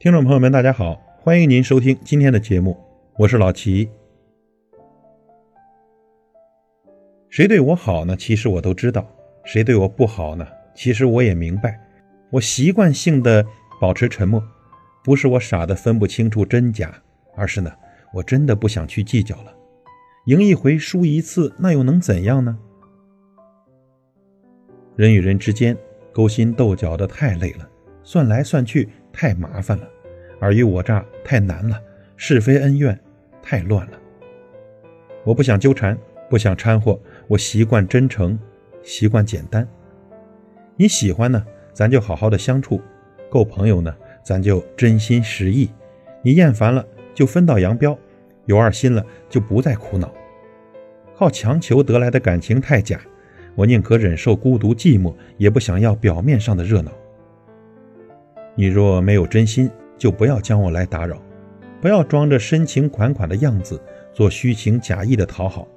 听众朋友们，大家好，欢迎您收听今天的节目，我是老齐。谁对我好呢？其实我都知道；谁对我不好呢？其实我也明白。我习惯性的保持沉默，不是我傻的分不清楚真假，而是呢，我真的不想去计较了。赢一回，输一次，那又能怎样呢？人与人之间勾心斗角的太累了，算来算去。太麻烦了，尔虞我诈太难了，是非恩怨太乱了。我不想纠缠，不想掺和，我习惯真诚，习惯简单。你喜欢呢，咱就好好的相处；够朋友呢，咱就真心实意。你厌烦了，就分道扬镳；有二心了，就不再苦恼。靠强求得来的感情太假，我宁可忍受孤独寂寞，也不想要表面上的热闹。你若没有真心，就不要将我来打扰，不要装着深情款款的样子，做虚情假意的讨好。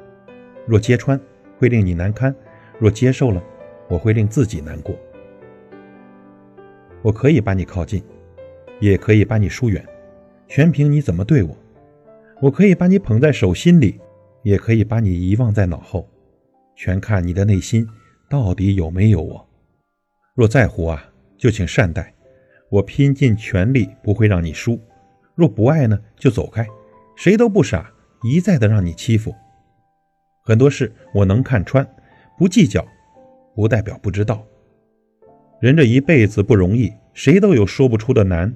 若揭穿，会令你难堪；若接受了，我会令自己难过。我可以把你靠近，也可以把你疏远，全凭你怎么对我。我可以把你捧在手心里，也可以把你遗忘在脑后，全看你的内心到底有没有我。若在乎啊，就请善待。我拼尽全力，不会让你输。若不爱呢，就走开。谁都不傻，一再的让你欺负。很多事我能看穿，不计较，不代表不知道。人这一辈子不容易，谁都有说不出的难。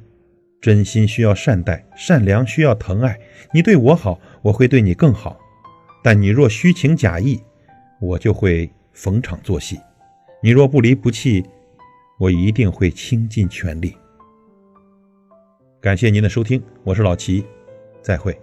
真心需要善待，善良需要疼爱。你对我好，我会对你更好。但你若虚情假意，我就会逢场作戏。你若不离不弃，我一定会倾尽全力。感谢您的收听，我是老齐，再会。